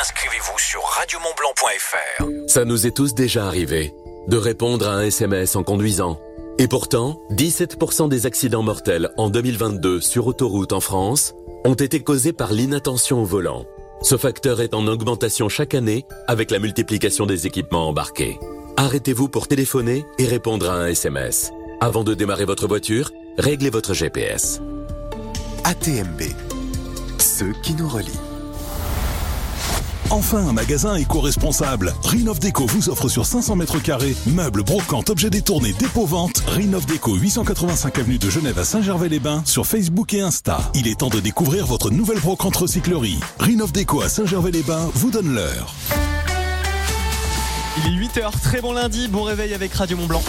inscrivez-vous sur radiomontblanc.fr. Ça nous est tous déjà arrivé de répondre à un SMS en conduisant. Et pourtant, 17% des accidents mortels en 2022 sur autoroute en France ont été causés par l'inattention au volant. Ce facteur est en augmentation chaque année avec la multiplication des équipements embarqués. Arrêtez-vous pour téléphoner et répondre à un SMS. Avant de démarrer votre voiture, réglez votre GPS. ATMB, ceux qui nous relient. Enfin, un magasin éco-responsable. Rinov Déco vous offre sur 500 mètres carrés meubles, brocantes, objets détournés, dépôt-vente. Rinov Déco, 885 avenue de Genève à Saint-Gervais-les-Bains sur Facebook et Insta. Il est temps de découvrir votre nouvelle brocante recyclerie. Rinov Déco à Saint-Gervais-les-Bains vous donne l'heure. Il est 8h, très bon lundi, bon réveil avec Radio Mont Blanc.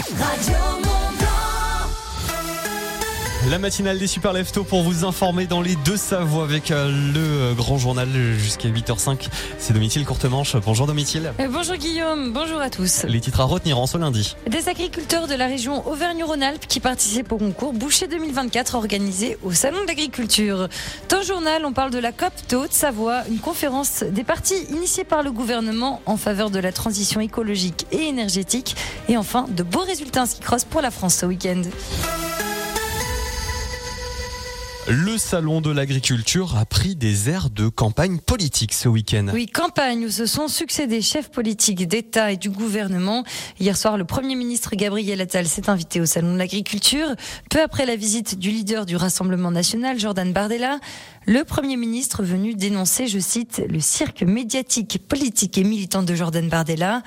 La matinale des Super Leftos pour vous informer dans les deux Savoies avec euh, le euh, grand journal jusqu'à 8h05. C'est Domitil Courtemanche. Bonjour Domitil. Euh, Bonjour Guillaume, bonjour à tous. Les titres à retenir en ce lundi. Des agriculteurs de la région Auvergne-Rhône-Alpes qui participent au concours Boucher 2024 organisé au Salon de l'Agriculture. Dans le journal, on parle de la COP de Haute-Savoie, une conférence des partis initiée par le gouvernement en faveur de la transition écologique et énergétique. Et enfin, de beaux résultats en ski cross pour la France ce week-end. Le salon de l'agriculture a pris des airs de campagne politique ce week-end. Oui, campagne où se sont succédés chefs politiques d'État et du gouvernement. Hier soir, le Premier ministre Gabriel Attal s'est invité au salon de l'agriculture. Peu après la visite du leader du Rassemblement national, Jordan Bardella, le Premier ministre venu dénoncer, je cite, le cirque médiatique, politique et militant de Jordan Bardella.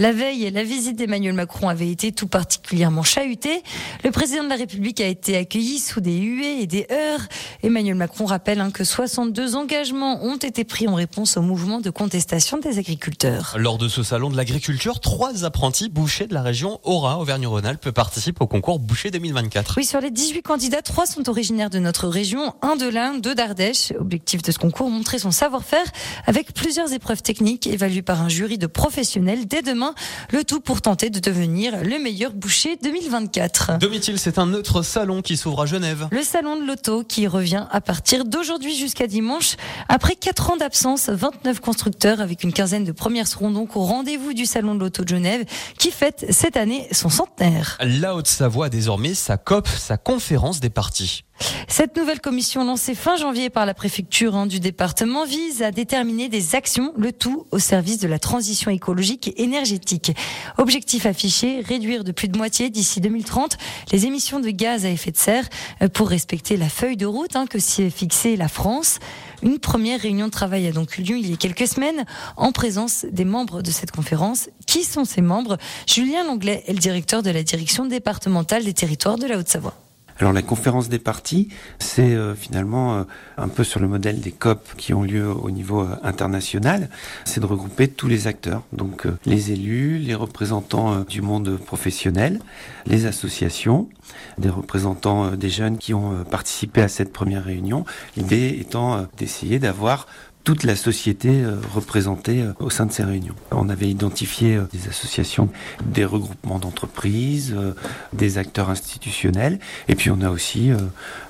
La veille, la visite d'Emmanuel Macron avait été tout particulièrement chahutée. Le président de la République a été accueilli sous des huées et des heurts. Emmanuel Macron rappelle hein, que 62 engagements ont été pris en réponse au mouvement de contestation des agriculteurs. Lors de ce salon de l'agriculture, trois apprentis bouchers de la région Aura, Auvergne-Rhône-Alpes, participent au concours Boucher 2024. Oui, sur les 18 candidats, trois sont originaires de notre région, un de l'Inde, deux d'Ardèche. Objectif de ce concours, montrer son savoir-faire avec plusieurs épreuves techniques évaluées par un jury de professionnels dès demain. Le tout pour tenter de devenir le meilleur boucher 2024. Domitil, c'est un autre salon qui s'ouvre à Genève. Le salon de l'auto qui revient à partir d'aujourd'hui jusqu'à dimanche. Après 4 ans d'absence, 29 constructeurs avec une quinzaine de premières seront donc au rendez-vous du salon de l'auto de Genève qui fête cette année son centenaire. La Haute-Savoie a désormais sa COP, sa conférence des partis. Cette nouvelle commission lancée fin janvier par la préfecture hein, du département vise à déterminer des actions, le tout au service de la transition écologique et énergétique. Objectif affiché, réduire de plus de moitié d'ici 2030 les émissions de gaz à effet de serre euh, pour respecter la feuille de route hein, que s'y est fixée la France. Une première réunion de travail a donc eu lieu il y a quelques semaines en présence des membres de cette conférence. Qui sont ces membres? Julien Langlais est le directeur de la direction départementale des territoires de la Haute-Savoie. Alors la conférence des partis, c'est euh, finalement euh, un peu sur le modèle des COP qui ont lieu au niveau euh, international, c'est de regrouper tous les acteurs, donc les élus, les représentants du monde professionnel, les associations, des représentants des jeunes qui ont participé à cette première réunion, l'idée étant d'essayer d'avoir toute la société euh, représentée euh, au sein de ces réunions. On avait identifié euh, des associations, des regroupements d'entreprises, des acteurs institutionnels, et puis on a aussi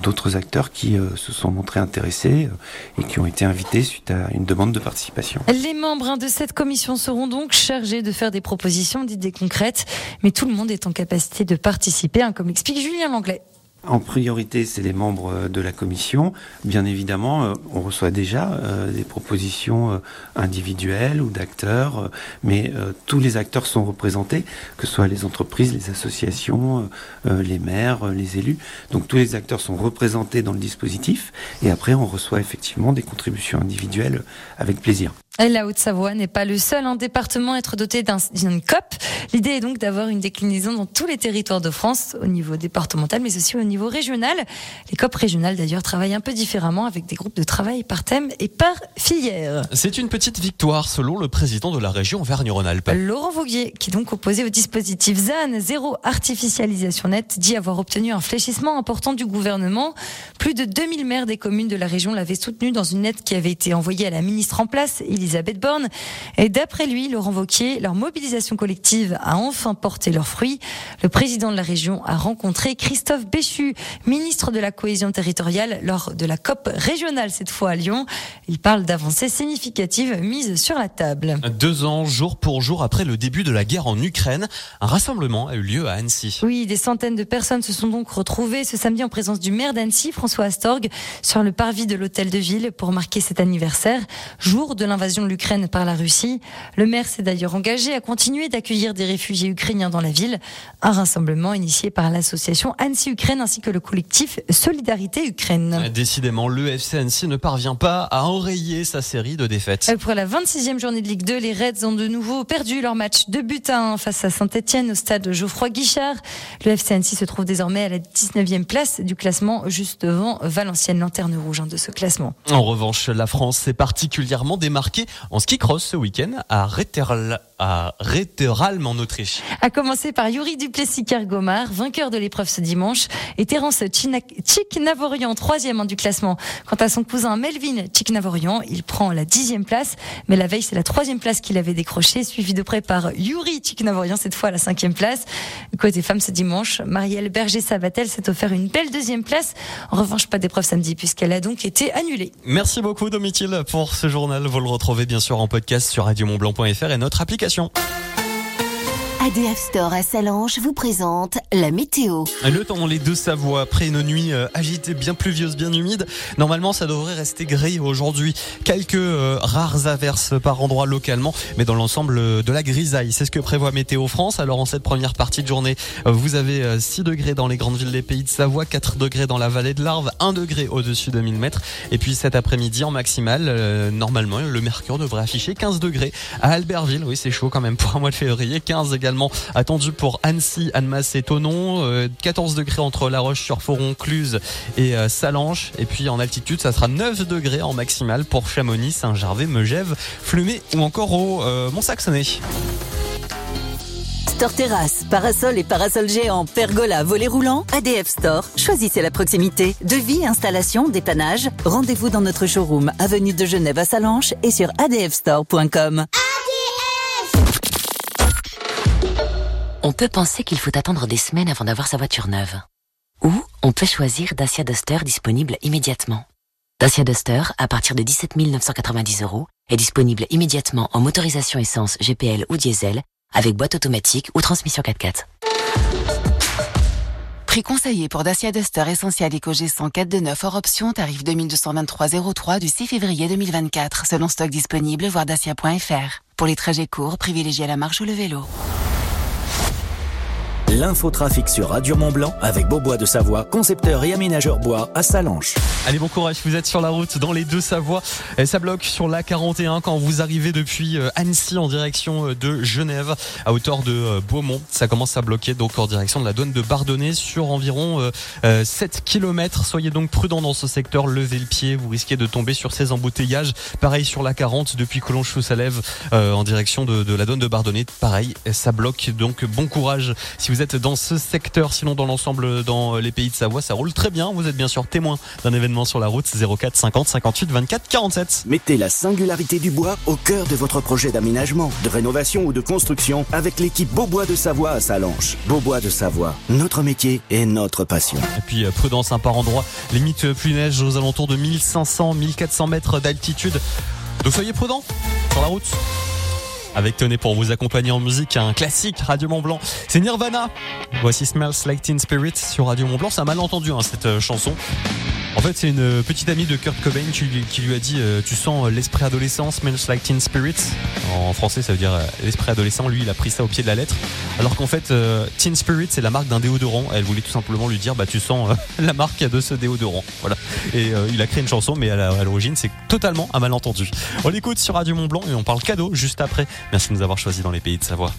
d'autres acteurs qui se sont montrés intéressés et qui ont été invités suite à une demande de participation. Les membres hein, de cette commission seront donc chargés de faire des propositions, d'idées concrètes, mais tout le monde est en capacité de participer, hein, comme l'explique Julien Langlais. En priorité, c'est les membres euh, de la commission. Bien évidemment, euh, on reçoit déjà euh, des propositions individuelles ou d'acteurs, mais tous les acteurs sont représentés, que ce soit les entreprises, les associations, les maires, les élus. Donc tous les acteurs sont représentés dans le dispositif, et après on reçoit effectivement des contributions individuelles avec plaisir. La Haute-Savoie n'est pas le seul en département à être doté d'une COP. L'idée est donc d'avoir une déclinaison dans tous les territoires de France, au niveau départemental, mais aussi au niveau régional. Les COP régionales, d'ailleurs, travaillent un peu différemment avec des groupes de travail par thème et par filière. C'est une petite victoire, selon le président de la région Auvergne-Rhône-Alpes. Laurent Vauguier, qui est donc opposé au dispositif ZAN, zéro artificialisation nette, dit avoir obtenu un fléchissement important du gouvernement. Plus de 2000 maires des communes de la région l'avaient soutenu dans une lettre qui avait été envoyée à la ministre en place, Elisabeth Elisabeth Borne. Et d'après lui, Laurent Wauquiez, leur mobilisation collective a enfin porté leurs fruits. Le président de la région a rencontré Christophe Béchu, ministre de la cohésion territoriale, lors de la COP régionale cette fois à Lyon. Il parle d'avancées significatives mises sur la table. Deux ans, jour pour jour après le début de la guerre en Ukraine, un rassemblement a eu lieu à Annecy. Oui, des centaines de personnes se sont donc retrouvées ce samedi en présence du maire d'Annecy, François Astorg, sur le parvis de l'hôtel de ville pour marquer cet anniversaire, jour de l'invasion de l'Ukraine par la Russie. Le maire s'est d'ailleurs engagé à continuer d'accueillir des réfugiés ukrainiens dans la ville. Un rassemblement initié par l'association Annecy-Ukraine ainsi que le collectif Solidarité Ukraine. Décidément, le FC Annecy ne parvient pas à enrayer sa série de défaites. Pour la 26e journée de Ligue 2, les Reds ont de nouveau perdu leur match de but à 1 face à Saint-Etienne au stade Geoffroy Guichard. Le FC Annecy se trouve désormais à la 19e place du classement, juste devant Valenciennes, lanterne rouge hein, de ce classement. En revanche, la France s'est particulièrement démarquée en ski cross ce week-end à Retterl à Retteralm en Autriche. A commencer par Yuri Duplessis-Kergomar, vainqueur de l'épreuve ce dimanche, et Terence Chik-Navorian, troisième du classement. Quant à son cousin Melvin Chik-Navorian, il prend la dixième place, mais la veille c'est la troisième place qu'il avait décrochée, suivi de près par Yuri Chik-Navorian, cette fois à la cinquième place. Côté femmes ce dimanche, Marielle Berger-Savatel s'est offert une belle deuxième place. En revanche, pas d'épreuve samedi puisqu'elle a donc été annulée. Merci beaucoup Domitil pour ce journal. Vous le retrouvez bien sûr en podcast sur radiomontblanc.fr et notre application ADF Store à Salange vous présente la météo. Le temps, les deux Savoie, après une nuit euh, agitée, bien pluvieuse, bien humide. Normalement, ça devrait rester gris aujourd'hui. Quelques euh, rares averses par endroit localement, mais dans l'ensemble euh, de la grisaille. C'est ce que prévoit Météo France. Alors, en cette première partie de journée, vous avez 6 degrés dans les grandes villes des pays de Savoie, 4 degrés dans la vallée de l'Arve, 1 degré au-dessus de 1000 mètres. Et puis cet après-midi, en maximal, normalement, le mercure devrait afficher 15 degrés à Albertville. Oui, c'est chaud quand même pour un mois de février. 15 attendu pour Annecy, Annemasse et Tonon. 14 euh, degrés entre La Roche-sur-Foron, Cluse et euh, Salange. Et puis en altitude, ça sera 9 degrés en maximal pour Chamonix, Saint-Gervais, Megève, Flumé ou encore au euh, Mont-Saxonnet. Store Terrasse, parasol et parasol géant, pergola, volet roulant, ADF Store. Choisissez la proximité. Devis, installation, dépannage. Rendez-vous dans notre showroom, avenue de Genève à Salanches et sur adfstore.com. On peut penser qu'il faut attendre des semaines avant d'avoir sa voiture neuve. Ou on peut choisir Dacia Duster disponible immédiatement. Dacia Duster, à partir de 17 990 euros, est disponible immédiatement en motorisation essence GPL ou diesel, avec boîte automatique ou transmission 4x4. Prix conseillé pour Dacia Duster Essentiel EcoG 104 de 9 hors option, tarif 2223,03 du 6 février 2024, selon stock disponible, voir dacia.fr. Pour les trajets courts, privilégiez la marche ou le vélo. L'infotrafic sur Radio Mont Blanc avec Beaubois de Savoie, concepteur et aménageur bois à Salanches. Allez, bon courage, vous êtes sur la route dans les deux Savoies. Et ça bloque sur la 41 quand vous arrivez depuis euh, Annecy en direction euh, de Genève à hauteur de euh, Beaumont. Ça commence à bloquer donc en direction de la douane de Bardonnay sur environ 7 km. Soyez donc prudents dans ce secteur, levez le pied, vous risquez de tomber sur ces embouteillages. Pareil sur la 40 depuis Collonges sous Salève en direction de, de la douane de Bardonnay. Pareil, ça bloque donc bon courage si vous vous êtes dans ce secteur, sinon dans l'ensemble dans les pays de Savoie, ça roule très bien. Vous êtes bien sûr témoin d'un événement sur la route 04 50 58 24 47. Mettez la singularité du bois au cœur de votre projet d'aménagement, de rénovation ou de construction avec l'équipe Beaubois de Savoie à Salanches. Beaubois de Savoie, notre métier et notre passion. Et puis euh, prudence un par endroit, limite euh, plus neige aux alentours de 1500 1400 mètres d'altitude. Donc soyez prudents sur la route avec Tony pour vous accompagner en musique, un classique Radio Mont Blanc. C'est Nirvana. Voici Smells Like Teen Spirit sur Radio Mont Blanc. C'est un malentendu hein, cette euh, chanson. En fait, c'est une petite amie de Kurt Cobain qui, lui a dit euh, Tu sens l'esprit adolescent, smells like teen spirit. En français, ça veut dire euh, l'esprit adolescent. Lui, il a pris ça au pied de la lettre. Alors qu'en fait, Teen Spirit, c'est la marque d'un déodorant. Elle voulait tout simplement lui dire Bah, tu sens la marque de ce déodorant. Voilà. Et il a créé une chanson, mais à l'origine, c'est totalement un malentendu. On l'écoute sur Radio Mont Blanc et on parle cadeau juste après. Merci de nous avoir choisis dans les pays de Savoie.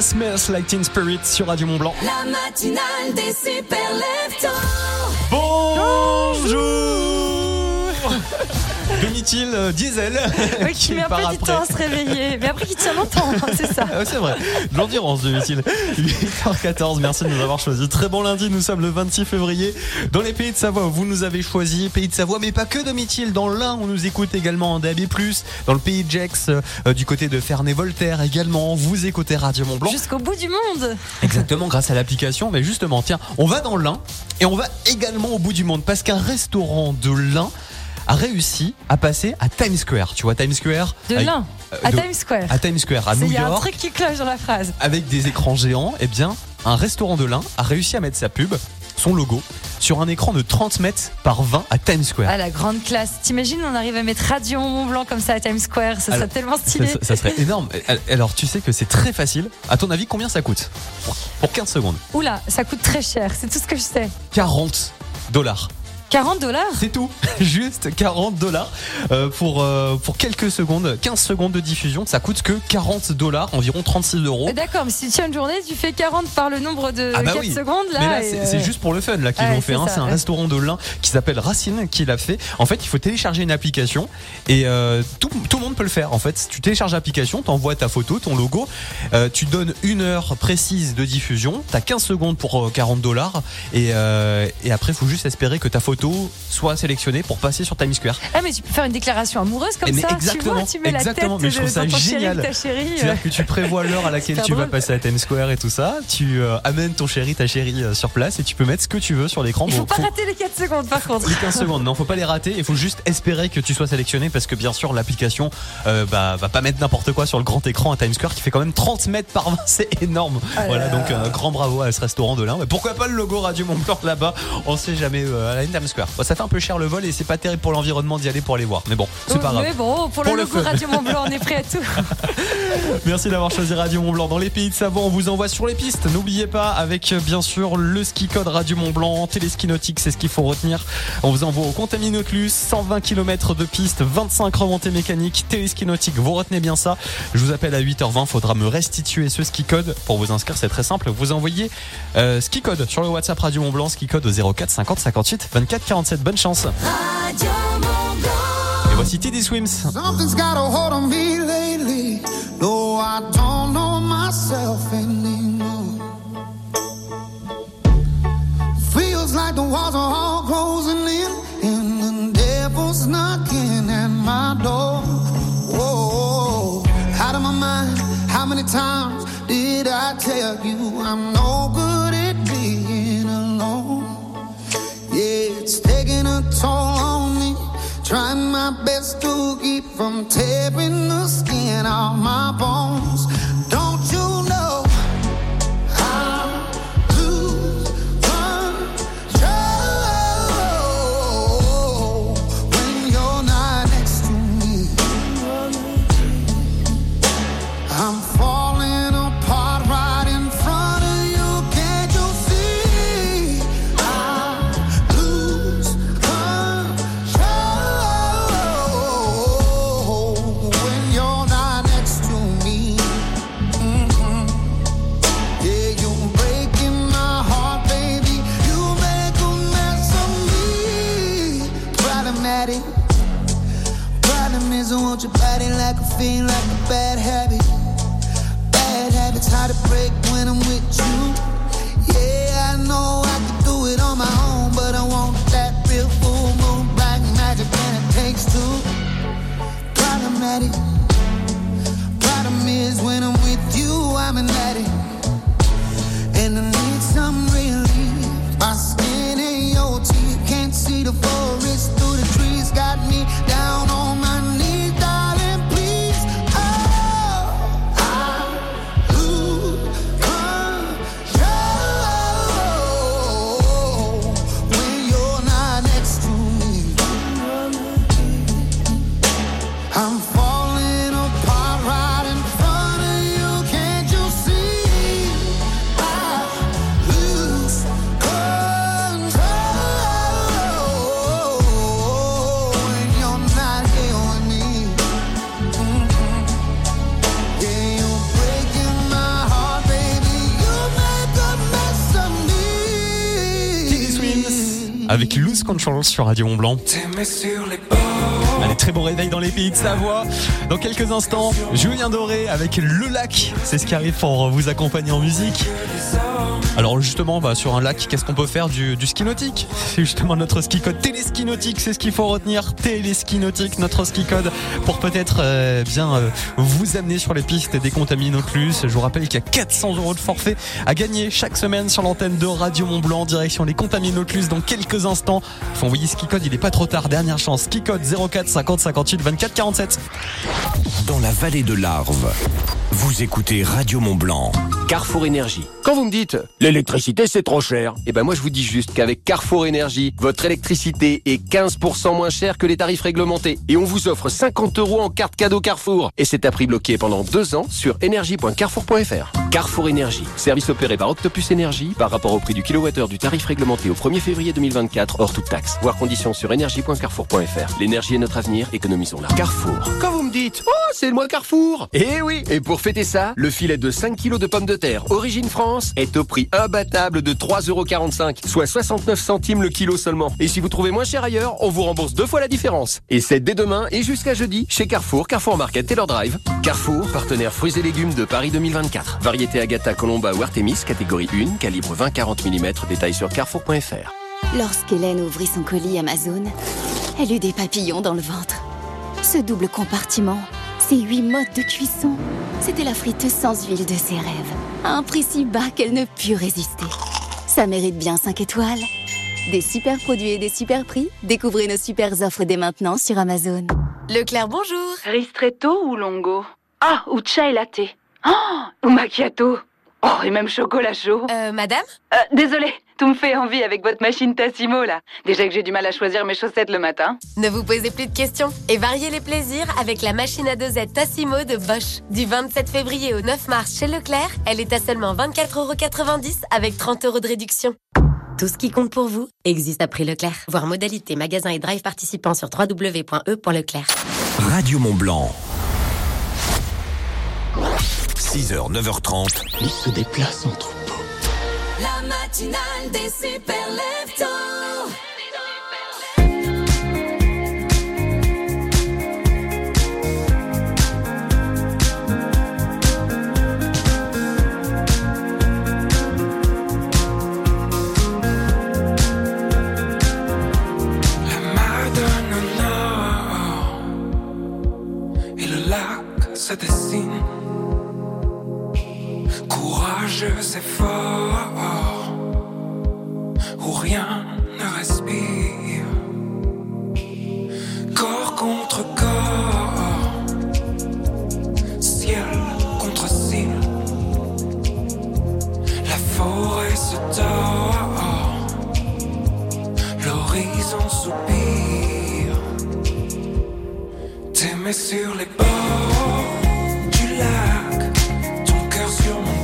Nirvana, Smells Like Teen Spirit sur Radio Mont Blanc. La matinale des super Bonjour Demi-til euh, diesel. Oui, qui met un part peu du après. temps à se réveiller. Mais après, qui tient longtemps, hein, c'est ça. Ah, c'est vrai, de l'endurance demi-til. 8h14, merci de nous avoir choisi. Très bon lundi, nous sommes le 26 février. Dans les pays de Savoie, vous nous avez choisi. Pays de Savoie, mais pas que demi-til. Dans l'Ain, on nous écoute également en DAB+. Dans le pays de Gex, euh, du côté de Ferney-Voltaire également. Vous écoutez Radio Mont Blanc. Jusqu'au bout du monde. Exactement, grâce à l'application. Mais justement, tiens, on va dans l'Ain et on va également au bout du monde parce qu'un restaurant de l'Ain a réussi à passer à Times Square. Tu vois, Times Square. De avec- euh, à de- Times Square. À Times Square, à New Il y a un York, truc qui cloche dans la phrase. avec des écrans géants. Eh bien, un restaurant de l'Ain a réussi à mettre sa pub, son logo, sur un écran de 30 mètres par 20 à Times Square. Ah, la grande classe. T'imagines, on arrive à mettre Radio Mont Blanc comme ça à Times Square. Ça serait tellement stylé. ça- ça serait énorme. Alors, tu sais que c'est très facile. À ton avis, combien ça coûte? Pour, pour 15 secondes Oula, ça coûte très cher. C'est tout ce que je sais. 40 dollars. 40 dollars C'est tout, juste 40 dollars euh, pour euh, pour quelques secondes, 15 secondes de diffusion. Ça coûte que 40 dollars, environ 36 euros. D'accord, mais si tu tiens une journée, tu fais 40 par le nombre de Ah bah 4 oui. secondes là. C'est euh, juste pour le fun là qu'ils l'ont fait. c'est hein. C'est un ouais. restaurant de l'Ain qui s'appelle Racine qui l'a fait. En fait, il faut télécharger une application et euh, tout, tout le monde peut le faire. En fait, tu télécharges l'application, t'envoies ta photo, ton logo, euh, tu donnes une heure précise de diffusion. T'as 15 secondes pour euh, 40 dollars et et après, faut juste espérer que ta photo soit sélectionnée pour passer sur Times Square. Ah, mais tu peux faire une déclaration amoureuse comme Eh, mais ça. exactement, tu vois, tu mets exactement, la mais tête je trouve ça génial. de ta chérie. euh. C'est-à-dire que tu prévois l'heure à laquelle tu vas passer à Times Square et tout ça. Tu euh, amènes ton chéri, ta chérie euh, sur place et tu peux mettre ce que tu veux sur l'écran. Il faut Bon, pas faut- rater les 4 secondes par contre. les 15 secondes, non, faut pas les rater. Il faut juste espérer que tu sois sélectionné parce que bien sûr l'application euh, bah, va pas mettre n'importe quoi sur le grand écran à Times Square qui fait quand même 30 mètres par 20, c'est énorme. Ah là voilà, là. donc un grand bravo à ce restaurant de. Ouais, pourquoi pas le logo Radio Mont Blanc là-bas? On sait jamais à la Times Square. Bon, ça fait un peu cher le vol et c'est pas terrible pour l'environnement d'y aller pour aller voir. Mais bon, c'est pas grave. Mais bon, pour, Pour le logo. Radio Mont Blanc, on est prêt à tout. Merci d'avoir choisi Radio Mont Blanc. Dans les pays de Savoie, on vous envoie sur les pistes. N'oubliez pas, avec euh, bien sûr le ski code Radio Mont Blanc, téléski nautique, c'est ce qu'il faut retenir. On vous envoie au Contaminotlus, 120 km de piste, 25 remontées mécaniques, téléski nautique. Vous retenez bien ça. Je vous appelle à 8h20. Faudra me restituer ce ski code. Pour vous inscrire, c'est très simple. Vous envoyez euh, ski code sur le WhatsApp Radio Mont Blanc, ski code au 04 50 58 24 47. Bonne chance. Et voici Teddy Swims. Something's got a hold on me lately. No, I don't know myself anymore. Feels like the walls are all closing in, and the devil's knocking at my door. Whoa, out of my mind. How many times did I tell you I'm no toll on me. Trying my best to keep from tearing the skin off my bones. 50 chansons sur Radio Mont Blanc. Allez, très bon réveil dans les pays de Savoie. Dans quelques instants, Julien Doré avec Le Lac. C'est ce qui arrive pour vous accompagner en musique. Alors justement, bah, sur un lac, qu'est-ce qu'on peut faire du, du ski nautique C'est justement notre ski code téléski nautique, c'est ce qu'il faut retenir. Téléski nautique, notre ski code, pour peut-être euh, bien euh, vous amener sur les pistes des contaminés plus. Je vous rappelle qu'il y a 400 euros de forfait à gagner chaque semaine sur l'antenne de Radio Mont Blanc, direction les contaminés plus dans quelques instants. Faut envoyer ski code, il est pas trop tard. Dernière chance, ski code 04 50 58 24 47. Dans la vallée de l'Arve, vous écoutez Radio Mont Blanc. Carrefour Énergie. Quand vous me dites l'électricité c'est trop cher, eh ben moi je vous dis juste qu'avec Carrefour Énergie, votre électricité est 15% moins chère que les tarifs réglementés et on vous offre 50 euros en carte cadeau Carrefour. Et c'est à prix bloqué pendant deux ans sur énergie.carrefour.fr. Carrefour Énergie, service opéré par Octopus Énergie par rapport au prix du kilowattheure du tarif réglementé au 1er février 2024 hors toute taxe. Voir conditions sur énergie.carrefour.fr. L'énergie est notre avenir, économisons-la. Carrefour. Quand vous me dites oh c'est le mois Carrefour, eh oui. Et pour fêter ça, le filet de 5 kg de pommes de terre Origine France est prix imbattable de 3,45€, soit 69 centimes le kilo seulement. Et si vous trouvez moins cher ailleurs, on vous rembourse deux fois la différence. Et c'est dès demain et jusqu'à jeudi chez Carrefour, Carrefour Market Taylor Drive. Carrefour, partenaire fruits et légumes de Paris 2024. Variété Agatha Colomba ou Artemis, catégorie 1, calibre 20-40 mm, détail sur carrefour.fr. Lorsqu'Hélène ouvrit son colis Amazon, elle eut des papillons dans le ventre. Ce double compartiment, ces huit modes de cuisson, c'était la friteuse sans huile de ses rêves. À un prix si bas qu'elle ne put résister. Ça mérite bien 5 étoiles. Des super produits et des super prix, découvrez nos super offres dès maintenant sur Amazon. Leclerc, bonjour. Ristretto ou longo? Ah, ou chai latte. Oh, ou macchiato. Oh, et même chocolat chaud. Euh, madame Euh, désolé, tout me fait envie avec votre machine Tassimo là. Déjà que j'ai du mal à choisir mes chaussettes le matin. Ne vous posez plus de questions et variez les plaisirs avec la machine à dosette Tassimo de Bosch. Du 27 février au 9 mars chez Leclerc, elle est à seulement 24,90€ avec 30 euros de réduction. Tout ce qui compte pour vous existe à prix Leclerc. Voir modalité magasin et drive participants sur www.e.leclerc. Radio Mont Blanc. 6h, 9h30. Il se déplace en troupeau. La matinale des super et le lac se dessine. Courageux et fort, où rien ne respire. Corps contre corps, ciel contre ciel. La forêt se tord, l'horizon soupire. T'aimais sur les bords du lac, ton cœur sur mon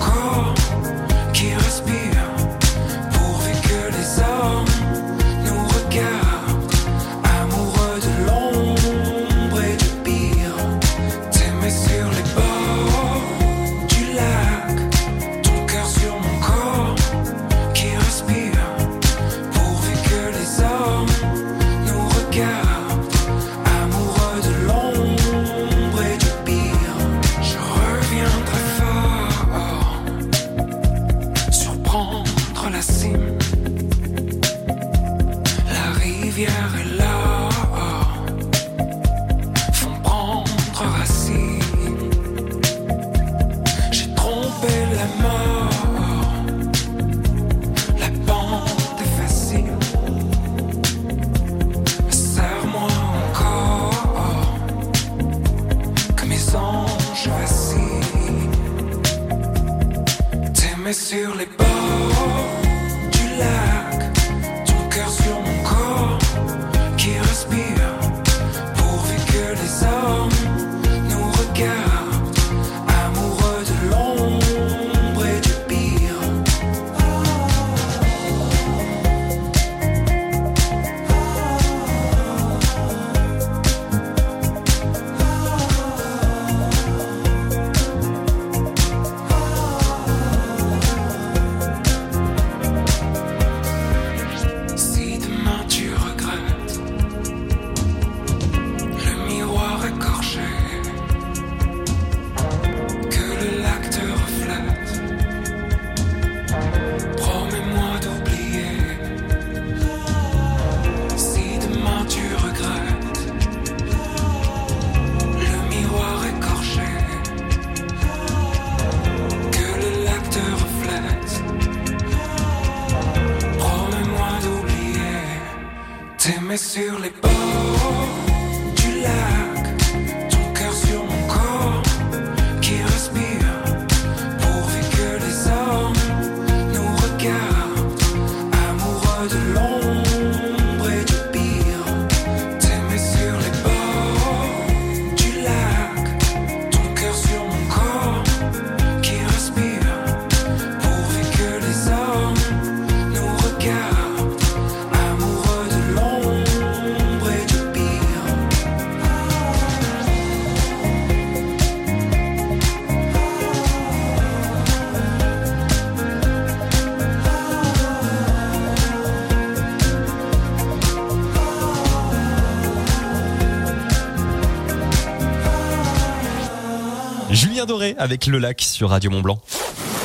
avec le lac sur Radio Mont Blanc.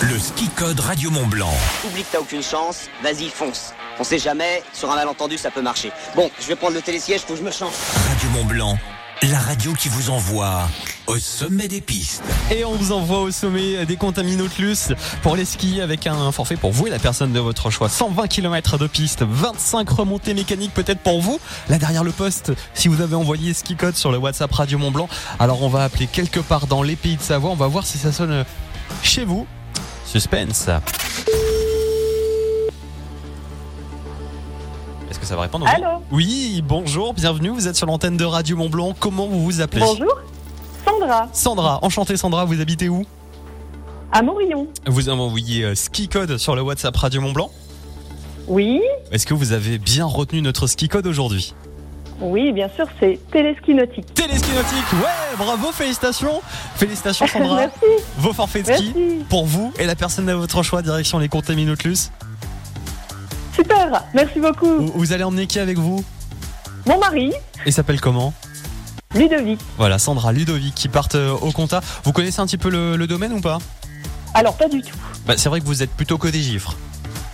Le ski code Radio Mont Blanc. Oublie que t'as aucune chance, vas-y fonce. On sait jamais, sur un malentendu ça peut marcher. Bon, je vais prendre le télésiège, faut que je me change. Radio Mont Blanc, la radio qui vous envoie au sommet des pistes. Et on vous envoie au sommet des Contaminotlus pour les skis avec un forfait pour vous et la personne de votre choix. 120 km de piste, 25 remontées mécaniques peut-être pour vous. Là derrière le poste, si vous avez envoyé ski code sur le WhatsApp Radio Mont Blanc, alors on va appeler quelque part dans les pays de Savoie. On va voir si ça sonne chez vous. Suspense. Que ça va répondre Allô Oui, bonjour, bienvenue. Vous êtes sur l'antenne de Radio Mont Blanc. Comment vous vous appelez? Bonjour, Sandra, Sandra, enchantée Sandra, vous habitez où? À Morillon. Vous avez envoyé euh, ski code sur le WhatsApp Radio Mont Blanc? Oui, Est-ce que vous avez bien retenu notre ski code aujourd'hui? Oui, bien sûr, c'est téléski nautique. Téléski nautique, ouais, bravo, félicitations. Félicitations Sandra. Merci. Vos forfaits de ski Merci. pour vous et la personne de votre choix direction les Contaminotlus. Super, merci beaucoup. Vous, vous allez emmener qui avec vous? Mon mari, Il s'appelle comment? Ludovic. Voilà, Sandra, Ludovic qui partent euh, au compta. Vous connaissez un petit peu le, le domaine ou pas? Alors, pas du tout. bah, C'est vrai que vous êtes plutôt que des gifres.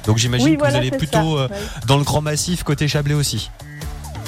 Donc j'imagine Oui, que voilà, vous allez plutôt euh, ouais. dans le grand massif côté Chablais aussi.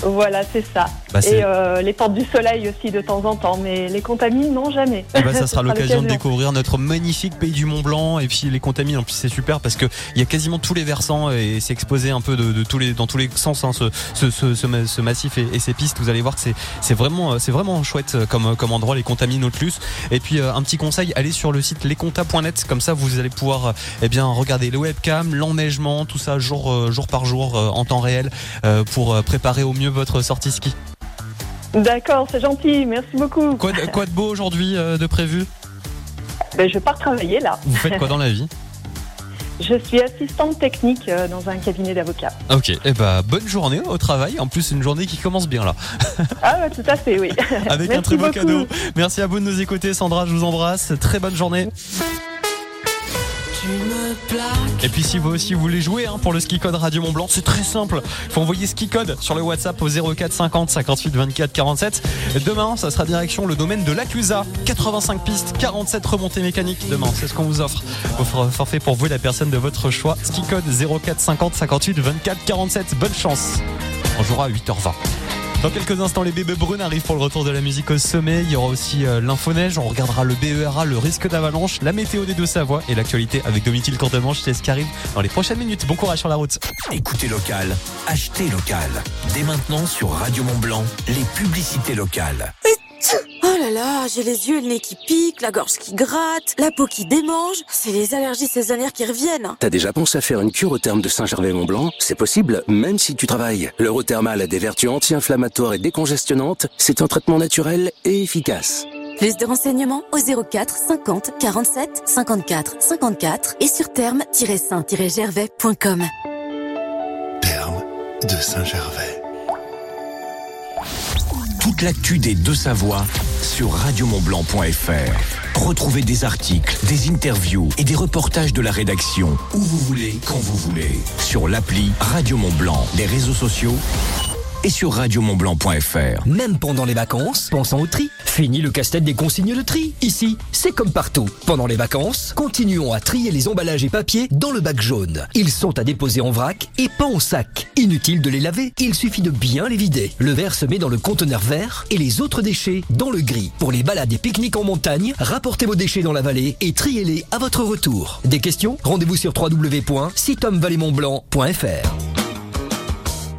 Voilà, c'est ça. Bah, Et euh, les portes du soleil aussi de temps en temps, mais les contamines, non, jamais. Et bah, ça Ce sera l'occasion de découvrir notre magnifique pays du Mont Blanc et puis les contamines. En plus, c'est super parce que il y a quasiment tous les versants et c'est exposé un peu de, de tous les dans tous les sens hein, ce, ce, ce, ce ma- ce massif et, et ces pistes. Vous allez voir que c'est c'est vraiment c'est vraiment chouette comme comme endroit les contamines Nautilus. Et puis euh, un petit conseil, allez sur le site lescontas.net comme ça vous allez pouvoir euh, eh bien regarder le webcam, l'enneigement, tout ça jour euh, jour par jour euh, en temps réel euh, pour euh, préparer au mieux votre sortie ski. D'accord, c'est gentil, merci beaucoup. Quoi de, quoi de beau aujourd'hui euh, de prévu? Ben, je pars travailler là. Vous faites quoi dans la vie? Je suis assistante technique euh, dans un cabinet d'avocats. Ok, et bah bonne journée au travail. En plus, une journée qui commence bien là, Ah, ouais, tout à fait, oui. avec un très beau beaucoup. cadeau. Merci à vous de nous écouter, Sandra. Je vous embrasse. Très bonne journée. Et puis si vous aussi voulez jouer hein, pour le ski code Radio Mont Blanc, c'est très simple. Il faut envoyer ski code sur le WhatsApp au 04 50 58 24 47. Et demain, ça sera direction le domaine de l'Acusa. 85 pistes, 47 remontées mécaniques. Demain, c'est ce qu'on vous offre. Offre forfait pour vous et la personne de votre choix. Ski code 04 50 58 24 47. Bonne chance. On jouera à 8h20. Dans quelques instants, les bébés brunes arrivent pour le retour de la musique au sommet. Il y aura aussi euh, l'info-neige. On regardera le BERA, le risque d'avalanche, la météo des deux Savoie et l'actualité avec Domitil Courtemanche. C'est ce qui arrive dans les prochaines minutes. Bon courage sur la route. Écoutez local, achetez local. Dès maintenant sur Radio Mont Blanc, les publicités locales. Oh là là, j'ai les yeux et le nez qui piquent, la gorge qui gratte, la peau qui démange. C'est les allergies saisonnières qui reviennent. T'as déjà pensé à faire une cure au terme de Saint-Gervais-Mont-Blanc? C'est possible, même si tu travailles. L'Eurothermal a des vertus anti-inflammatoires et décongestionnantes. C'est un traitement naturel et efficace. Plus de renseignements au 04 50 47 54 54 et sur terme-saint-gervais.com. de Saint-Gervais. Toute l'actu des deux Savoies sur radiomontblanc.fr. Retrouvez des articles, des interviews et des reportages de la rédaction où vous voulez, quand vous voulez. Sur l'appli Radio Mont Blanc, les réseaux sociaux et sur radiomontblanc.fr. Même pendant les vacances, pensons au tri. Fini le casse-tête des consignes de tri. Ici, c'est comme partout. Pendant les vacances, continuons à trier les emballages et papiers dans le bac jaune. Ils sont à déposer en vrac et pas en sac. Inutile de les laver, il suffit de bien les vider. Le verre se met dans le conteneur vert et les autres déchets dans le gris. Pour les balades et pique-niques en montagne, rapportez vos déchets dans la vallée et triez-les à votre retour. Des questions? Rendez-vous sur www.sitomvalleymontblanc.fr.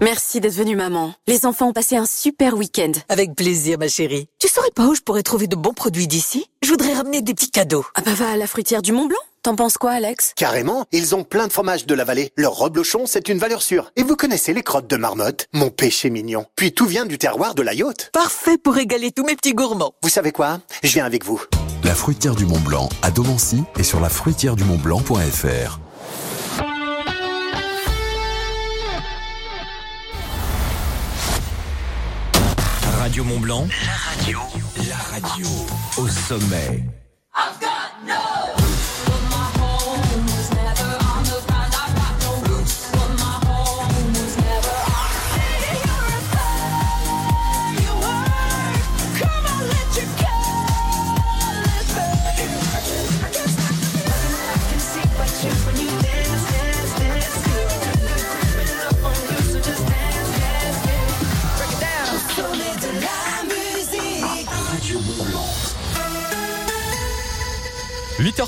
Merci d'être venue maman. Les enfants ont passé un super week-end. Avec plaisir, ma chérie. Tu saurais pas où je pourrais trouver de bons produits d'ici? Je voudrais ramener des petits cadeaux. Ah bah va à la fruitière du Mont Blanc. T'en penses quoi Alex? Carrément, ils ont plein de fromages de la vallée. Leur reblochon, c'est une valeur sûre. Et vous connaissez les crottes de marmotte? Mon péché mignon. Puis tout vient du terroir de la yacht. Parfait pour régaler tous mes petits gourmands. Vous savez quoi? Je viens avec vous. La fruitière du Mont Blanc à Domancy et sur la fruitière du Mont Blanc.fr. Radio Mont Blanc, la radio, la radio au sommet. Radio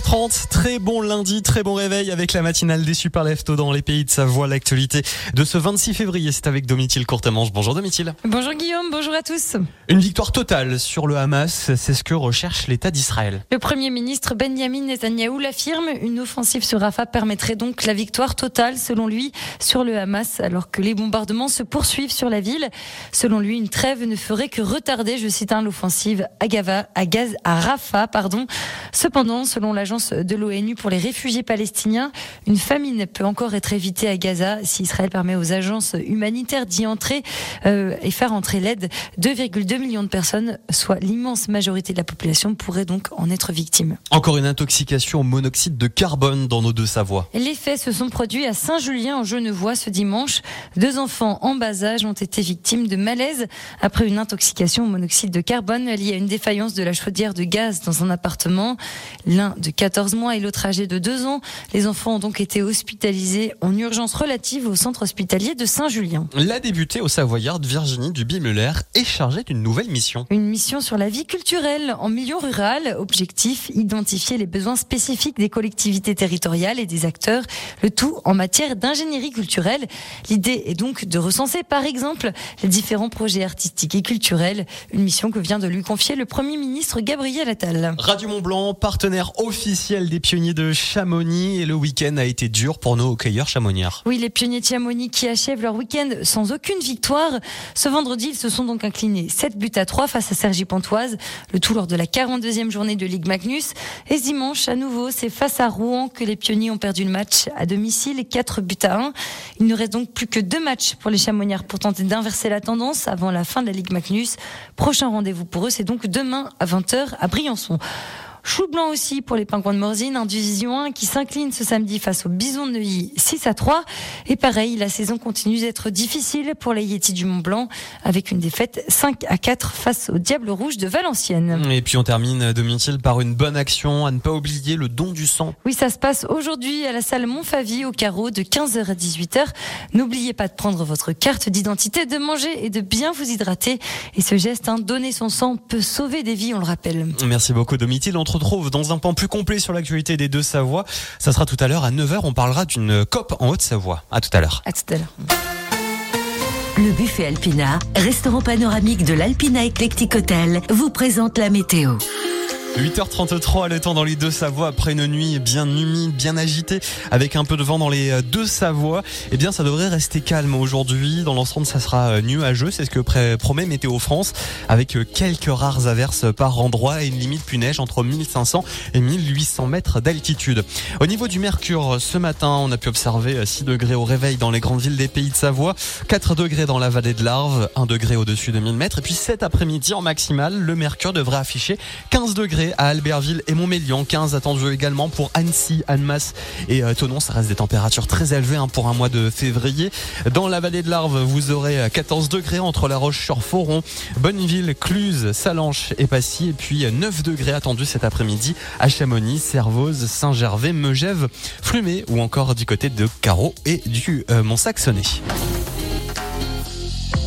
8h30, très bon lundi, très bon réveil avec la matinale des Super Leftos dans les pays de Savoie. L'actualité de ce 26 février, c'est avec Domitil Courtemanche. Bonjour Domitil. Bonjour Guillaume, bonjour à tous. Une victoire totale sur le Hamas, c'est ce que recherche l'État d'Israël. Le Premier ministre Benjamin Netanyahou l'affirme, une offensive sur Rafah permettrait donc la victoire totale, selon lui, sur le Hamas, alors que les bombardements se poursuivent sur la ville. Selon lui, une trêve ne ferait que retarder, je cite, hein, l'offensive à Gava, à Gaz, à Rafah, pardon. Cependant, selon selon l'agence de l'ONU pour les réfugiés palestiniens, une famine peut encore être évitée à Gaza si Israël permet aux agences humanitaires d'y entrer euh, et faire entrer l'aide. 2,2 millions de personnes, soit l'immense majorité de la population, pourraient donc en être victimes. Encore une intoxication au monoxyde de carbone dans nos deux Savoies. Les faits se sont produits à Saint-Julien en Genevois ce dimanche. Deux enfants en bas âge ont été victimes de malaise après une intoxication au monoxyde de carbone liée à une défaillance de la chaudière de gaz dans un appartement. L'un de 14 mois et l'autre âgé de 2 ans. Les enfants ont donc été hospitalisés en urgence relative au centre hospitalier de Saint-Julien. La députée au Savoyard Virginie Duby-Muller est chargée d'une nouvelle mission. Une mission sur la vie culturelle en milieu rural. Objectif, identifier les besoins spécifiques des collectivités territoriales et des acteurs, le tout en matière d'ingénierie culturelle. L'idée est donc de recenser par exemple les différents projets artistiques et culturels, une mission que vient de lui confier le Premier ministre Gabriel Attal. Radio Mont Blanc, partenaire officiel des pionniers de Chamonix et le week-end a été dur pour nos hockeyeurs chamoniards. Oui, les pionniers de Chamonix qui achèvent leur week-end sans aucune victoire. Ce vendredi, ils se sont donc inclinés 7 buts à 3 face à Sergi Pontoise, le tout lors de la 42e journée de Ligue Magnus. Et dimanche, à nouveau, c'est face à Rouen que les pionniers ont perdu le match à domicile, 4 buts à 1. Il ne reste donc plus que deux matchs pour les chamoniards pour tenter d'inverser la tendance avant la fin de la Ligue Magnus. Prochain rendez-vous pour eux, c'est donc demain à 20h à Briançon. Chou blanc aussi pour les pingouins de Morzine, un division 1 qui s'incline ce samedi face aux Bisons de Neuilly 6 à 3. Et pareil, la saison continue d'être difficile pour les Yétis du Mont Blanc avec une défaite 5 à 4 face aux Diables Rouges de Valenciennes. Et puis on termine, Domitil, par une bonne action à ne pas oublier le don du sang. Oui, ça se passe aujourd'hui à la salle Montfavi au carreau de 15h à 18h. N'oubliez pas de prendre votre carte d'identité, de manger et de bien vous hydrater. Et ce geste, hein, donner son sang peut sauver des vies, on le rappelle. Merci beaucoup, Domitil. On retrouve dans un pan plus complet sur l'actualité des deux Savoies. Ça sera tout à l'heure à 9h. On parlera d'une COP en Haute-Savoie. À tout à l'heure. À tout à l'heure. Le buffet Alpina, restaurant panoramique de l'Alpina Eclectic Hotel, vous présente la météo. 8h33, le temps dans les deux Savoies après une nuit bien humide, bien agitée, avec un peu de vent dans les deux Savoies. Eh bien, ça devrait rester calme aujourd'hui. Dans l'ensemble, ça sera nuageux. C'est ce que promet Météo France, avec quelques rares averses par endroit et une limite plus neige entre 1500 et 1800 mètres d'altitude. Au niveau du mercure, ce matin, on a pu observer 6 degrés au réveil dans les grandes villes des pays de Savoie, 4 degrés dans la vallée de l'Arve, 1 degré au-dessus de 1000 mètres. Et puis cet après-midi, en maximal, le mercure devrait afficher 15 degrés à Albertville et Montmélian, 15 attendus également pour Annecy, Annemasse et euh, Tonon. Ça reste des températures très élevées hein, pour un mois de février. Dans la vallée de l'Arve, vous aurez 14 degrés entre La Roche-sur-Foron, Bonneville, Cluse, Salanches et Passy. Et puis 9 degrés attendus cet après-midi à Chamonix, Servoz, Saint-Gervais, Megève, Flumet ou encore du côté de Carreau et du euh, Mont-Saxonnet.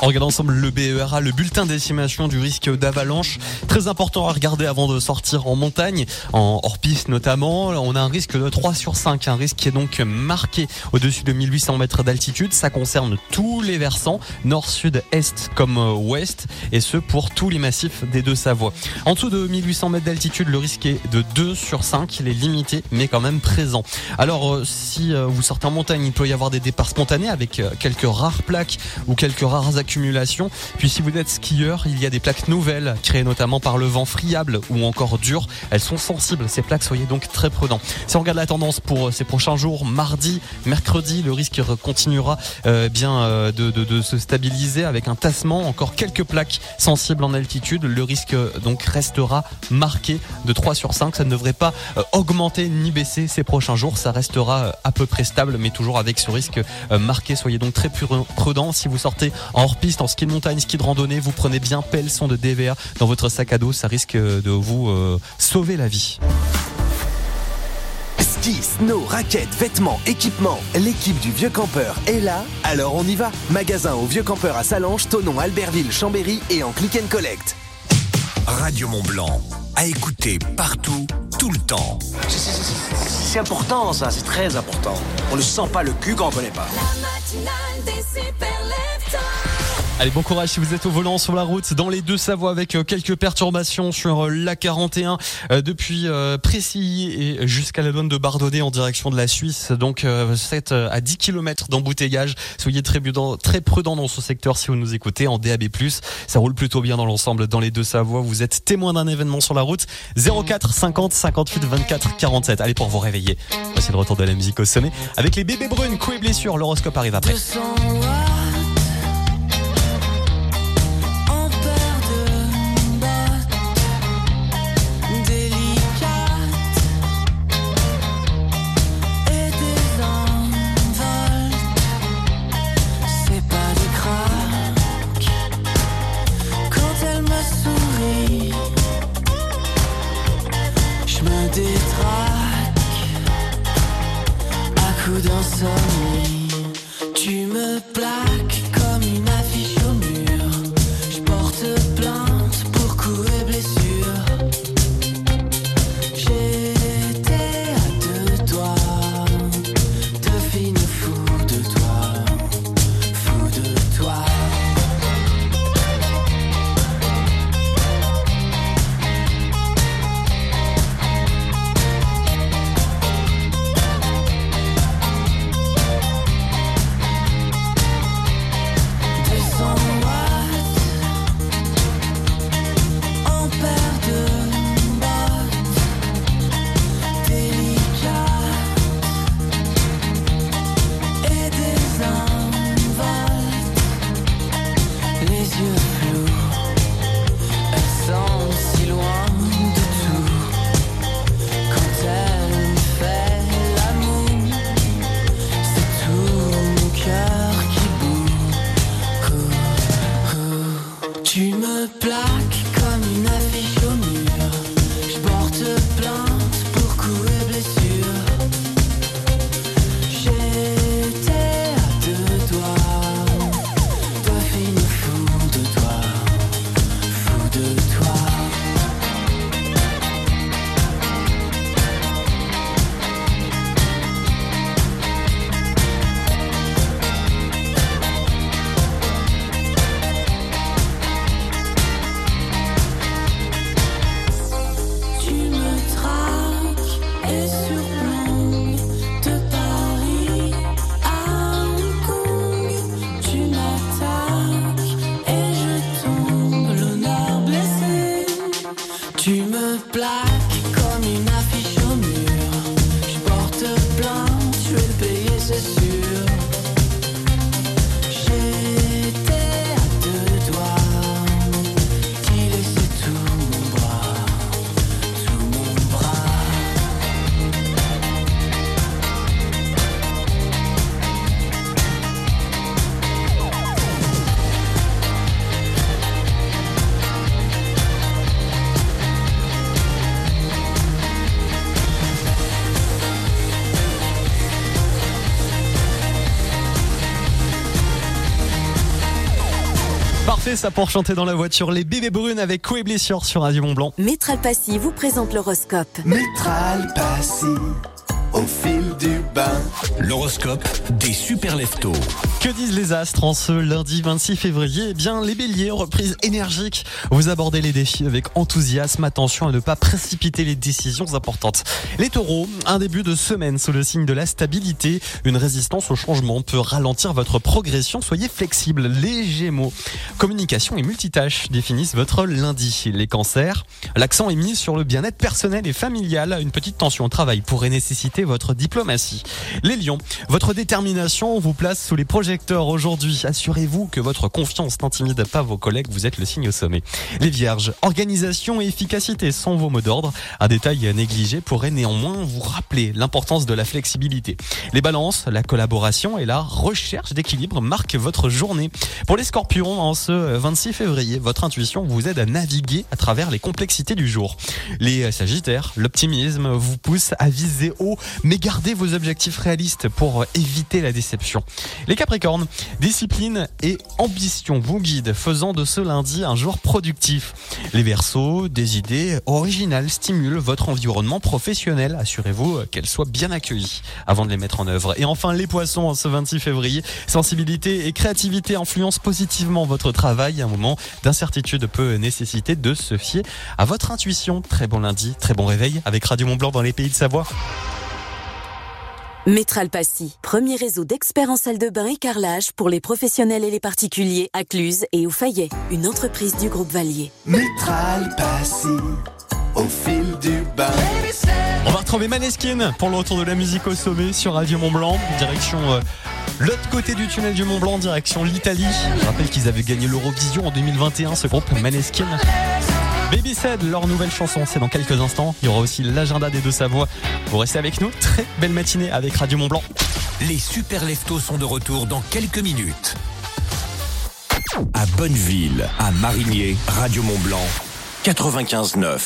On regarde ensemble le BERA, le bulletin d'estimation du risque d'avalanche. Très important à regarder avant de sortir en montagne, en hors-piste notamment. On a un risque de 3 sur 5, un risque qui est donc marqué au-dessus de 1800 mètres d'altitude. Ça concerne tous les versants, nord, sud, est comme ouest, et ce pour tous les massifs des deux Savoies. En dessous de 1800 mètres d'altitude, le risque est de 2 sur 5. Il est limité, mais quand même présent. Alors, si vous sortez en montagne, il peut y avoir des départs spontanés avec quelques rares plaques ou quelques rares Puis si vous êtes skieur, il y a des plaques nouvelles créées notamment par le vent friable ou encore dur. Elles sont sensibles, ces plaques, soyez donc très prudents. Si on regarde la tendance pour ces prochains jours, mardi, mercredi, le risque continuera euh, bien euh, de, se stabiliser avec un tassement, encore quelques plaques sensibles en altitude. Le risque donc restera marqué de 3 sur 5. Ça ne devrait pas euh, augmenter ni baisser ces prochains jours. Ça restera à peu près stable, mais toujours avec ce risque marqué. Soyez donc très prudents si vous sortez en hors-piste, en ski de montagne, ski de randonnée, vous prenez bien pelle son de DVA dans votre sac à dos, ça risque de vous euh, sauver la vie. Ski, snow, raquettes, vêtements, équipements. L'équipe du Vieux Campeur est là, alors on y va. Magasin au Vieux Campeur à Salange, Tonon, Albertville, Chambéry et en click and collect. Radio Mont Blanc, à écouter partout, tout le temps. C'est important ça, c'est très important. On ne sent pas le cul quand on connaît pas. matinale des super leftos. Allez, bon courage si vous êtes au volant sur la route dans les deux Savoies avec euh, quelques perturbations sur euh, la 41 euh, depuis Précilly et jusqu'à la douane de Bardonnay en direction de la Suisse. Donc 7 à 10 km d'embouteillage. Soyez très très prudents dans ce secteur si vous nous écoutez en DAB+. Ça roule plutôt bien dans l'ensemble dans les deux Savoies. Vous êtes témoin d'un événement sur la route. 04 50 58 24 47. Allez pour vous réveiller. Voici le retour de la musique au sommet avec les bébés brunes, coups et blessures. L'horoscope arrive après. Tu ça pour chanter dans la voiture. Les bébés brunes avec coups et blessures sur Radio Mont Blanc. Métral Passy vous présente l'horoscope. Métral Passy, au fil du bain. L'horoscope des super leftos. Que disent les astres en ce lundi 26 février? Eh bien, les béliers, reprise énergique. Vous abordez les défis avec enthousiasme. Attention à ne pas précipiter les décisions importantes. Les taureaux, un début de semaine sous le signe de la stabilité. Une résistance au changement peut ralentir votre progression. Soyez flexible. Les gémeaux, communication et multitâche définissent votre lundi. Les cancers, l'accent est mis sur le bien-être personnel et familial. Une petite tension au travail pourrait nécessiter votre Les lions, votre détermination vous place sous les projecteurs aujourd'hui. Assurez-vous que votre confiance n'intimide pas vos collègues, vous êtes le signe au sommet. Les vierges, organisation et efficacité sont vos mots d'ordre. Un détail négligé pourrait néanmoins vous rappeler l'importance de la flexibilité. Les balances, la collaboration et la recherche d'équilibre marquent votre journée. Pour les scorpions, en ce 26 février, votre intuition vous aide à naviguer à travers les complexités du jour. Les sagittaires, l'optimisme vous pousse à viser haut, mais vos objectifs réalistes pour éviter la déception. Les capricornes, discipline et ambition vous guident, faisant de ce lundi un jour productif. Les versos, des idées originales stimulent votre environnement professionnel. Assurez-vous qu'elles soient bien accueillies avant de les mettre en œuvre. Et enfin, les poissons, ce 26 février, sensibilité et créativité influencent positivement votre travail. Un moment d'incertitude peut nécessiter de se fier à votre intuition. Très bon lundi, très bon réveil avec Radio Mont Blanc dans les pays de Savoie. Métral Passy, premier réseau d'experts en salle de bain et carrelage pour les professionnels et les particuliers à Cluse et au Fayet, une entreprise du groupe Valier. Métral Passy, au fil du bain. On va retrouver Maneskin pour le retour de la musique au sommet sur Radio Mont Blanc, direction euh, l'autre côté du tunnel du Mont Blanc, direction l'Italie. Je rappelle qu'ils avaient gagné l'Eurovision en 2021, ce groupe Maneskin. Baby Said, leur nouvelle chanson, c'est dans quelques instants. Il y aura aussi l'agenda des deux Savoies. Vous restez avec nous. Très belle matinée avec Radio Mont Blanc. Les super leftos sont de retour dans quelques minutes. À Bonneville, à Marigné, Radio Mont Blanc, 95.9.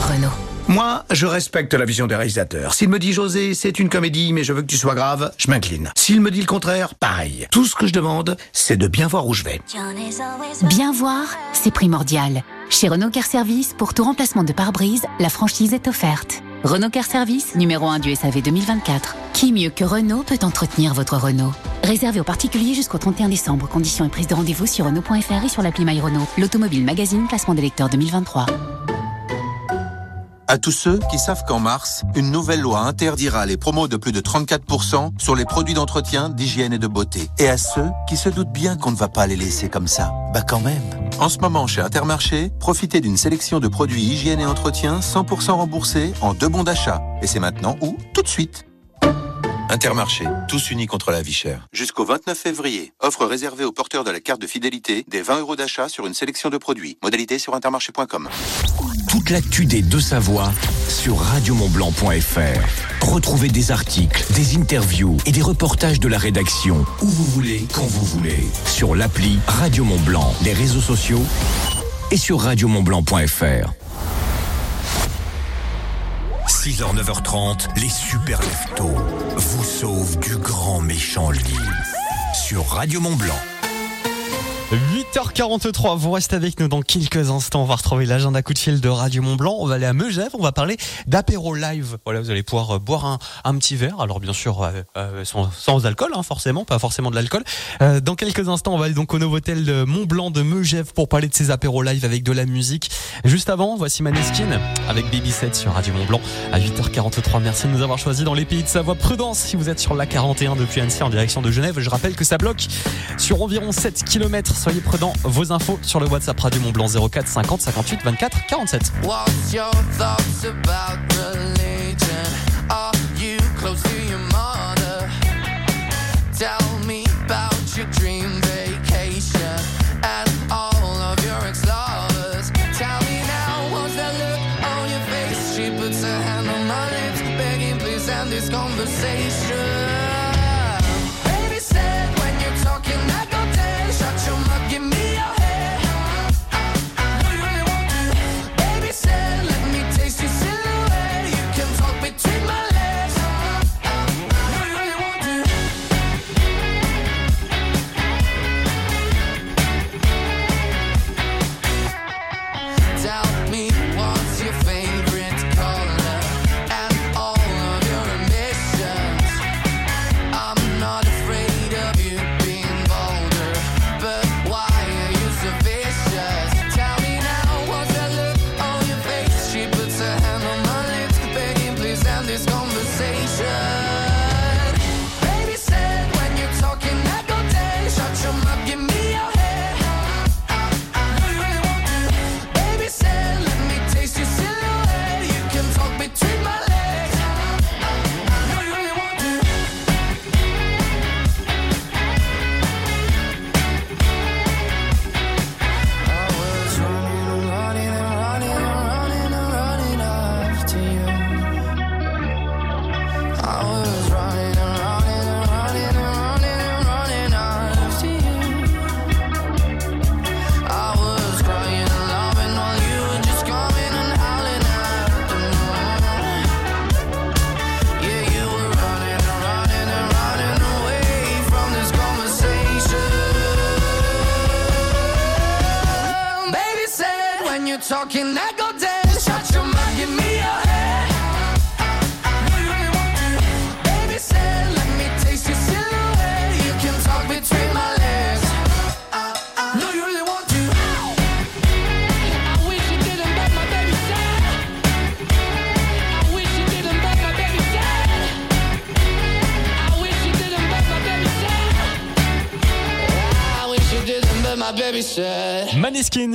Renault. Moi, je respecte la vision des réalisateurs. S'il me dit José, c'est une comédie, mais je veux que tu sois grave, je m'incline. S'il me dit le contraire, pareil. Tout ce que je demande, c'est de bien voir où je vais. Bien voir, c'est primordial. Chez Renault Car Service, pour tout remplacement de pare-brise, la franchise est offerte. Renault Car Service, numéro 1 du SAV 2024. Qui mieux que Renault peut entretenir votre Renault? Réservé aux particuliers jusqu'au 31 décembre. Conditions et prise de rendez-vous sur Renault.fr et sur l'appli My Renault. L'automobile magazine, classement des lecteurs 2023. À tous ceux qui savent qu'en mars, une nouvelle loi interdira les promos de plus de 34% sur les produits d'entretien, d'hygiène et de beauté. Et à ceux qui se doutent bien qu'on ne va pas les laisser comme ça. Bah quand même. En ce moment, chez Intermarché, profitez d'une sélection de produits hygiène et entretien 100% remboursés en deux bons d'achat. Et c'est maintenant ou tout de suite. Intermarché, tous unis contre la vie chère. Jusqu'au 29 février, offre réservée aux porteurs de la carte de fidélité des 20 euros d'achat sur une sélection de produits. Modalité sur intermarché.com. Toute l'actu des deux Savoies sur radiomontblanc.fr. Retrouvez des articles, des interviews et des reportages de la rédaction où vous voulez, quand vous voulez. Sur l'appli Radio Mont Blanc, les réseaux sociaux et sur radiomontblanc.fr. 6h, 9h30, les super leftos vous sauvent du grand méchant lit sur Radio Mont Blanc. 8h43, vous restez avec nous dans quelques instants. On va retrouver l'agenda coup de fil de Radio Mont Blanc. On va aller à Megève, on va parler d'apéro live. Voilà, vous allez pouvoir euh, boire un, un petit verre. Alors bien sûr, euh, euh, sans, alcool, hein, forcément, pas forcément de l'alcool. Dans quelques instants, on va aller donc au Novotel de Mont Blanc de Megève pour parler de ces apéros live avec de la musique. Juste avant, voici Maneskin avec Baby 7 sur Radio Mont Blanc à 8h43. Merci de nous avoir choisis dans les pays de Savoie. Prudence si vous êtes sur la 41 depuis Annecy en direction de Genève. Je rappelle que ça bloque sur environ 7 km. Soyez prudents. Vos infos sur le WhatsApp Radio Mont Blanc 04 50 58 24 47. What's your thoughts about religion? Are you close to your mother? Tell me about your dream vacation and all of your ex-lovers. Tell me now, what's that look on your face? She puts her hand on my lips, begging please end this conversation.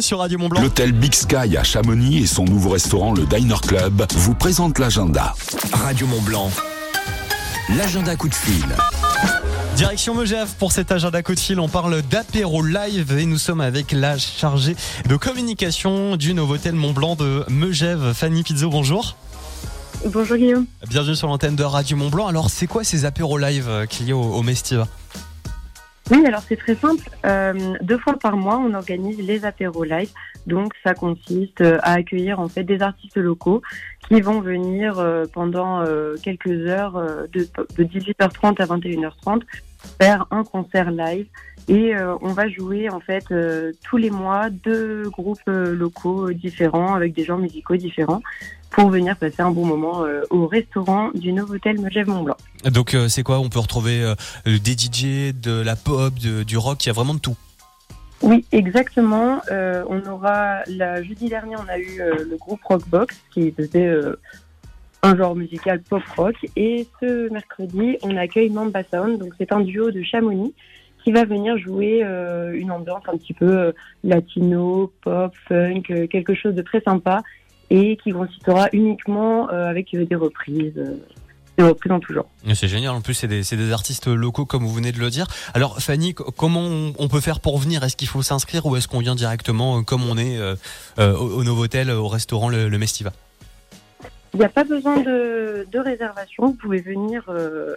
Sur Radio Mont Blanc. L'hôtel Big Sky à Chamonix et son nouveau restaurant, le Diner Club, vous présentent l'agenda. Radio Mont Blanc. L'agenda coup de fil. Direction Megève pour cet agenda coup de fil. On parle d'apéro live et nous sommes avec la chargée de communication du Novotel Mont Blanc de Megève, Fanny Pizzo. Bonjour. Bonjour Guillaume. Bienvenue sur l'antenne de Radio Mont Blanc. Alors, c'est quoi ces apéros live euh, qu'il y a au, au Mestiva Oui, alors c'est très simple. Euh, deux fois par mois, on organise les apéros live. Donc, ça consiste euh, à accueillir en fait des artistes locaux qui vont venir euh, pendant quelques heures de, de 18h30 à 21h30 faire un concert live. Et on va jouer en fait tous les mois deux groupes locaux différents avec des genres musicaux différents pour venir passer un bon moment euh, au restaurant du Novotel Megève Mont Blanc. Donc, euh, c'est quoi On peut retrouver euh, des DJ, de la pop, de- du rock, il y a vraiment de tout. Oui, exactement. Euh, on aura la jeudi dernier, on a eu euh, le groupe Rockbox qui faisait euh, un genre musical pop rock, et ce mercredi, on accueille Mamba Sound. Donc c'est un duo de Chamonix qui va venir jouer euh, une ambiance un petit peu euh, latino, pop, funk, euh, quelque chose de très sympa et qui consistera uniquement euh, avec euh, des reprises, euh, des reprises en tout genre. C'est génial, en plus c'est des, artistes locaux comme vous venez de le dire. Alors Fanny, co- comment on, peut faire pour venir? Est-ce qu'il faut s'inscrire ou est-ce qu'on vient directement comme on est au, au Novotel, au restaurant Le, le Mestiva Il n'y a pas besoin de, de réservation. Vous pouvez venir euh,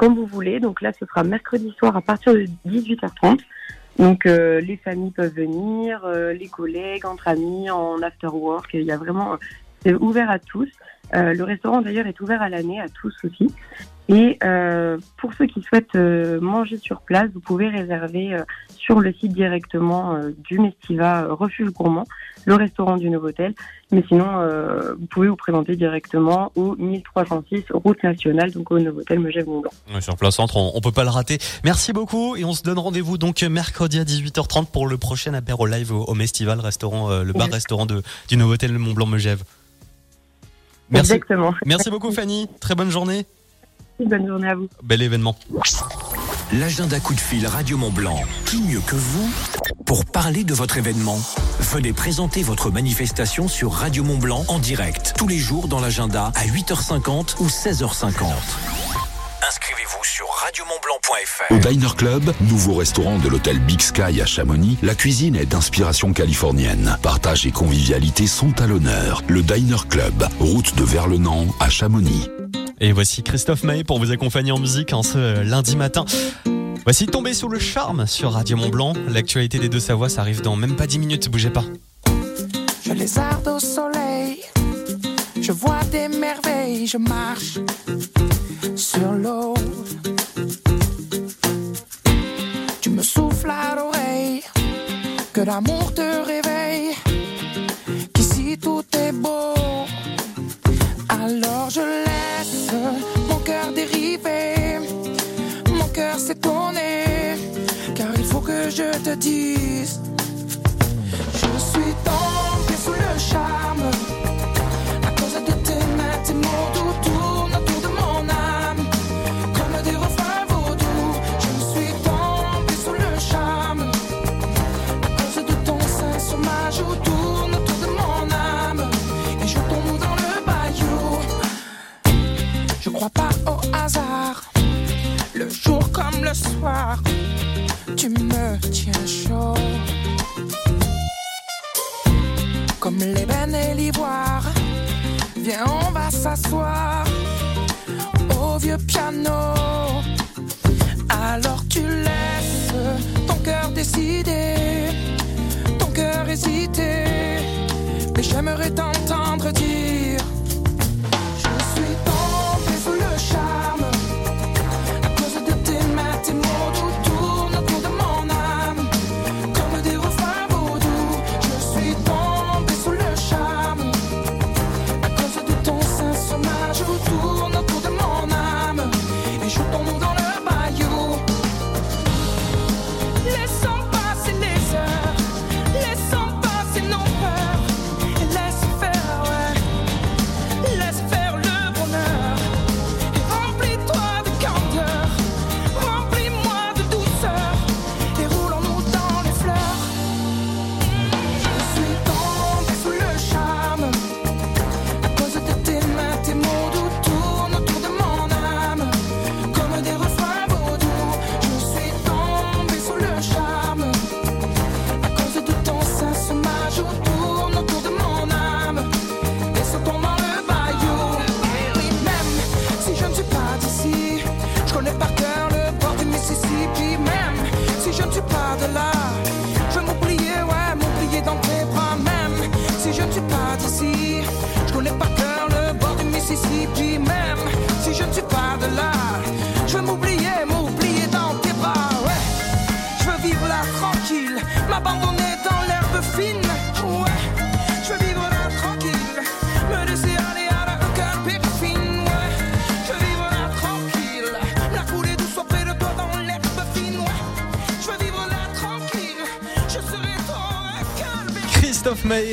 comme vous voulez. Donc là, ce sera mercredi soir à partir de 18h30. Donc euh, les familles peuvent venir, euh, les collègues, entre amis, en after work. Il y a vraiment, c'est ouvert à tous. Euh, le restaurant d'ailleurs est ouvert à l'année, à tous aussi. Et euh, pour ceux qui souhaitent euh, manger sur place, vous pouvez réserver euh, sur le site directement du Mestiva Refuge Gourmand, le restaurant du Novotel. Mais sinon, vous pouvez vous présenter directement au 1306 route nationale, donc au Novotel Megève Mont Blanc. Ouais, Sur Place Centre, on, on peut pas le rater. Merci beaucoup et on se donne rendez-vous donc mercredi à 18h30 pour le prochain apéro live au, au Mestival, le restaurant, le bar restaurant de, du Novotel Mont Blanc Megève. Merci. Exactement. Merci beaucoup Fanny. Très bonne journée. Bonne journée à vous. Bel événement. L'agenda coup de fil Radio Mont Blanc. Qui mieux que vous pour parler de votre événement? Venez présenter votre manifestation sur Radio Mont Blanc en direct tous les jours dans l'agenda à 8h50 ou 16h50. Inscrivez-vous sur radiomontblanc.fr. Au Diner Club, nouveau restaurant de l'hôtel Big Sky à Chamonix, la cuisine est d'inspiration californienne. Partage et convivialité sont à l'honneur. Le Diner Club, route de Verlenan à Chamonix. Et voici Christophe Maé pour vous accompagner en musique en ce lundi matin. Voici Tombé sous le charme sur Radio Mont Blanc. L'actualité des deux Savoies, ça arrive dans même pas 10 minutes, bougez pas. Je lézarde au soleil, je vois des merveilles, je marche sur l'eau. Tu me souffles à l'oreille, que l'amour te réveille, je te dise. Je suis tombé sous le charme à cause de tes mains, tes mots doux tournent autour de mon âme comme des refrains vaudous. Je suis tombé sous le charme à cause de ton sein sur ma joue tourne autour de mon âme et je tombe dans le bayou. Je crois pas au hasard, le jour comme le soir, tu me tiens chaud. Comme l'ébène et l'ivoire, viens on va s'asseoir au vieux piano. Alors tu laisses ton cœur décider, ton cœur hésiter, mais j'aimerais t'entendre dire.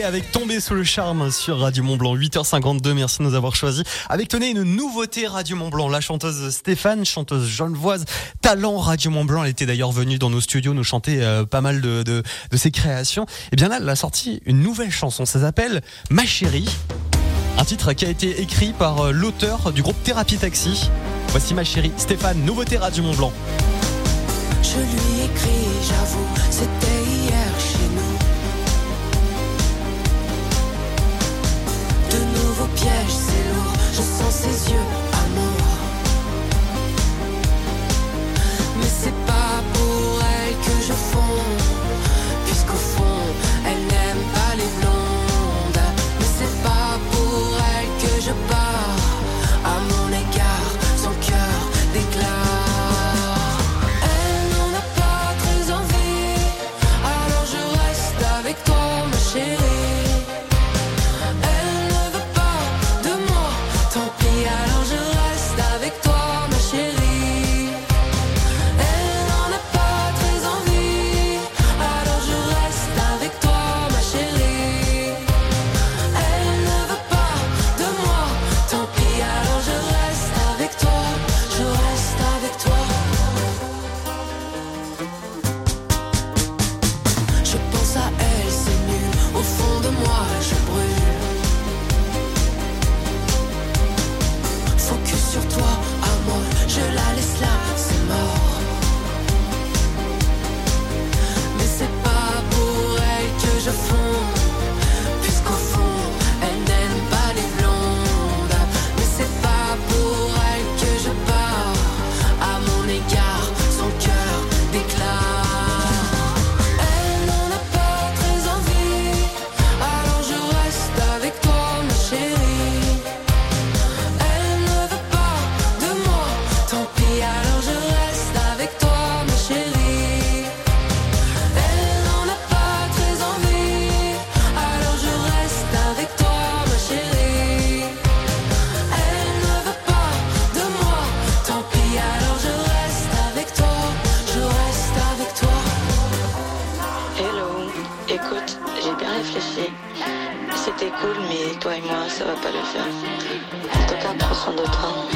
Avec Tombé sous le charme sur Radio Mont Blanc 8h52 merci de nous avoir choisis. Avec tenez une nouveauté Radio Mont Blanc. La chanteuse Stéphane chanteuse genevoise talent Radio Mont Blanc. Elle était d'ailleurs venue dans nos studios nous chanter euh, pas mal de, de, ses créations. Et bien là elle a sorti une nouvelle chanson. Ça s'appelle Ma chérie. Un titre qui a été écrit par euh, l'auteur du groupe Thérapie Taxi. Voici Ma chérie. Stéphane nouveauté Radio Mont Blanc. Je lui j'avoue, toi et moi, ça va pas le faire. En tout cas, prends soin de toi.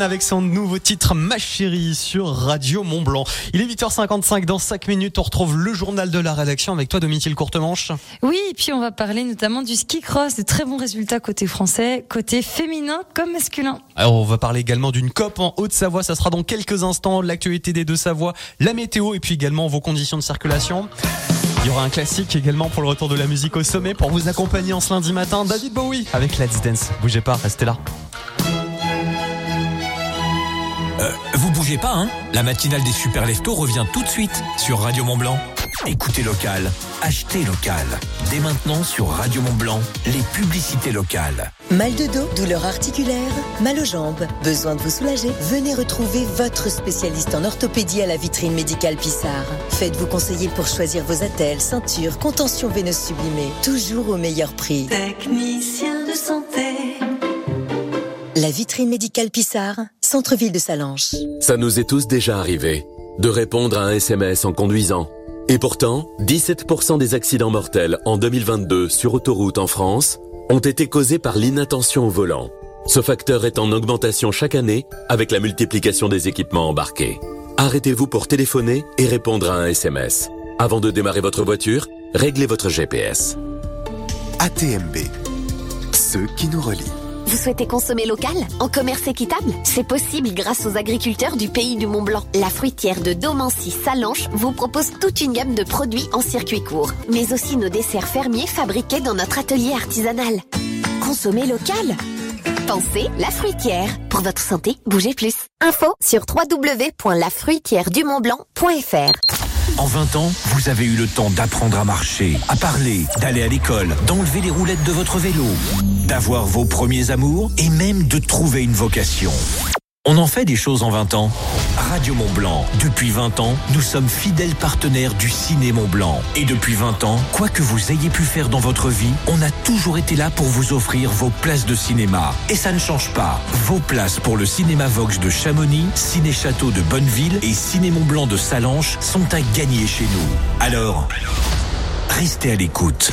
Avec son nouveau titre Ma chérie sur Radio Mont Blanc. Il est 8h55 dans 5 minutes. On retrouve le journal de la rédaction avec toi Domitil Courtemanche. Oui, et puis on va parler notamment du ski cross, de très bons résultats côté français, côté féminin comme masculin. Alors on va parler également d'une COP en Haute-Savoie. Ça sera dans quelques instants. L'actualité des deux Savoie, la météo et puis également vos conditions de circulation. Il y aura un classique également pour le retour de la musique au sommet pour vous accompagner en ce lundi matin. David Bowie avec Let's Dance. Bougez pas, restez là. Euh, vous bougez pas, hein La matinale des super leftos revient tout de suite sur Radio Mont Blanc. Écoutez local, achetez local. Dès maintenant sur Radio Mont Blanc, les publicités locales. Mal de dos, douleur articulaire, mal aux jambes, besoin de vous soulager Venez retrouver votre spécialiste en orthopédie à la vitrine médicale Pissard. Faites-vous conseiller pour choisir vos attelles, ceintures, contentions veineuses sublimées, toujours au meilleur prix. Technicien de santé. La vitrine médicale Pissard, centre-ville de Salanches. Ça nous est tous déjà arrivé de répondre à un SMS en conduisant. Et pourtant, 17% des accidents mortels en 2022 sur autoroute en France ont été causés par l'inattention au volant. Ce facteur est en augmentation chaque année avec la multiplication des équipements embarqués. Arrêtez-vous pour téléphoner et répondre à un SMS. Avant de démarrer votre voiture, réglez votre GPS. ATMB. Ceux qui nous relient. Vous souhaitez consommer local En commerce équitable? C'est possible grâce aux agriculteurs du pays du Mont-Blanc. La fruitière de Domancy Salanche vous propose toute une gamme de produits en circuit court, mais aussi nos desserts fermiers fabriqués dans notre atelier artisanal. Consommer local Pensez la fruitière. Pour votre santé, bougez plus. Info sur www.lafruitièredumontblanc.fr En 20 ans, vous avez eu le temps d'apprendre à marcher, à parler, d'aller à l'école, d'enlever les roulettes de votre vélo, d'avoir vos premiers amours et même de trouver une vocation. On en fait des choses en 20 ans. Radio Mont Blanc. Depuis 20 ans, nous sommes fidèles partenaires du Ciné Mont Blanc. Et depuis 20 ans, quoi que vous ayez pu faire dans votre vie, on a toujours été là pour vous offrir vos places de cinéma. Et ça ne change pas. Vos places pour le Cinéma Vox de Chamonix, Ciné Château de Bonneville et Ciné Mont Blanc de Salanches sont à gagner chez nous. Alors, restez à l'écoute.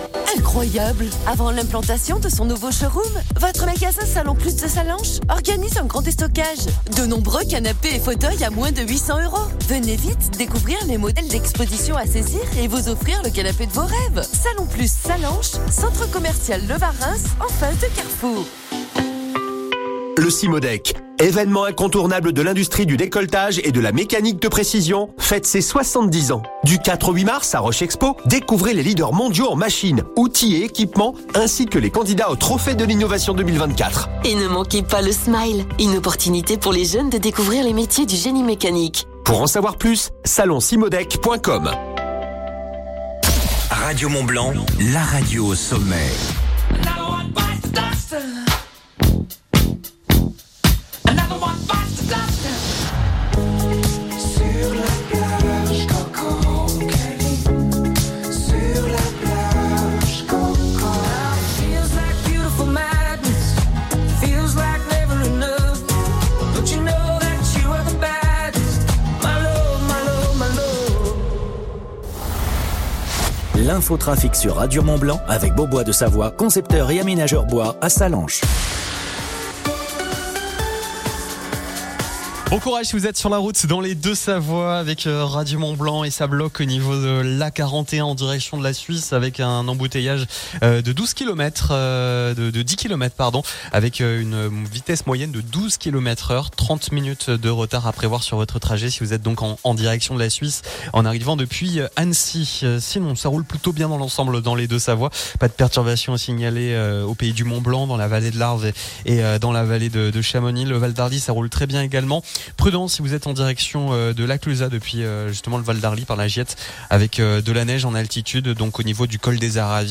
Incroyable Avant l'implantation de son nouveau showroom, votre magasin Salon Plus de Salanches organise un grand déstockage. De nombreux canapés et fauteuils à moins de 800 euros. Venez vite découvrir les modèles d'exposition à saisir et vous offrir le canapé de vos rêves. Salon Plus Salanches, centre commercial Le Varins, en face de Carrefour. Le Simodec, événement incontournable de l'industrie du décolletage et de la mécanique de précision, fête ses 70 ans. Du 4 au 8 mars à Roche Expo, découvrez les leaders mondiaux en machines, outils et équipements, ainsi que les candidats au Trophée de l'innovation 2024. Et ne manquez pas le Smile, une opportunité pour les jeunes de découvrir les métiers du génie mécanique. Pour en savoir plus, salonsimodec.com. Radio Mont Blanc, la radio au sommet. L'infotrafic sur Radio Mont Blanc avec Beaubois de Savoie, concepteur et aménageur bois à Salanches. Bon courage si vous êtes sur la route dans les deux Savoies avec euh, Radio Mont Blanc et ça bloque au niveau de l'A41 en direction de la Suisse avec un embouteillage euh, de 12 km, de, de 10 km pardon, avec euh, une vitesse moyenne de 12 km heure, 30 minutes de retard à prévoir sur votre trajet si vous êtes donc en, direction de la Suisse en arrivant depuis euh, Annecy. Euh, Sinon, ça roule plutôt bien dans l'ensemble dans les deux Savoies. Pas de perturbations euh, au pays du Mont Blanc, dans la vallée de l'Arve et, euh, dans la vallée de, de Chamonix. Le Val d'Arly, ça roule très bien également. Prudent si vous êtes en direction euh, de la Clusaz depuis euh, justement le Val d'Arly par la Giette avec euh, de la neige en altitude, donc au niveau du col des Aravis.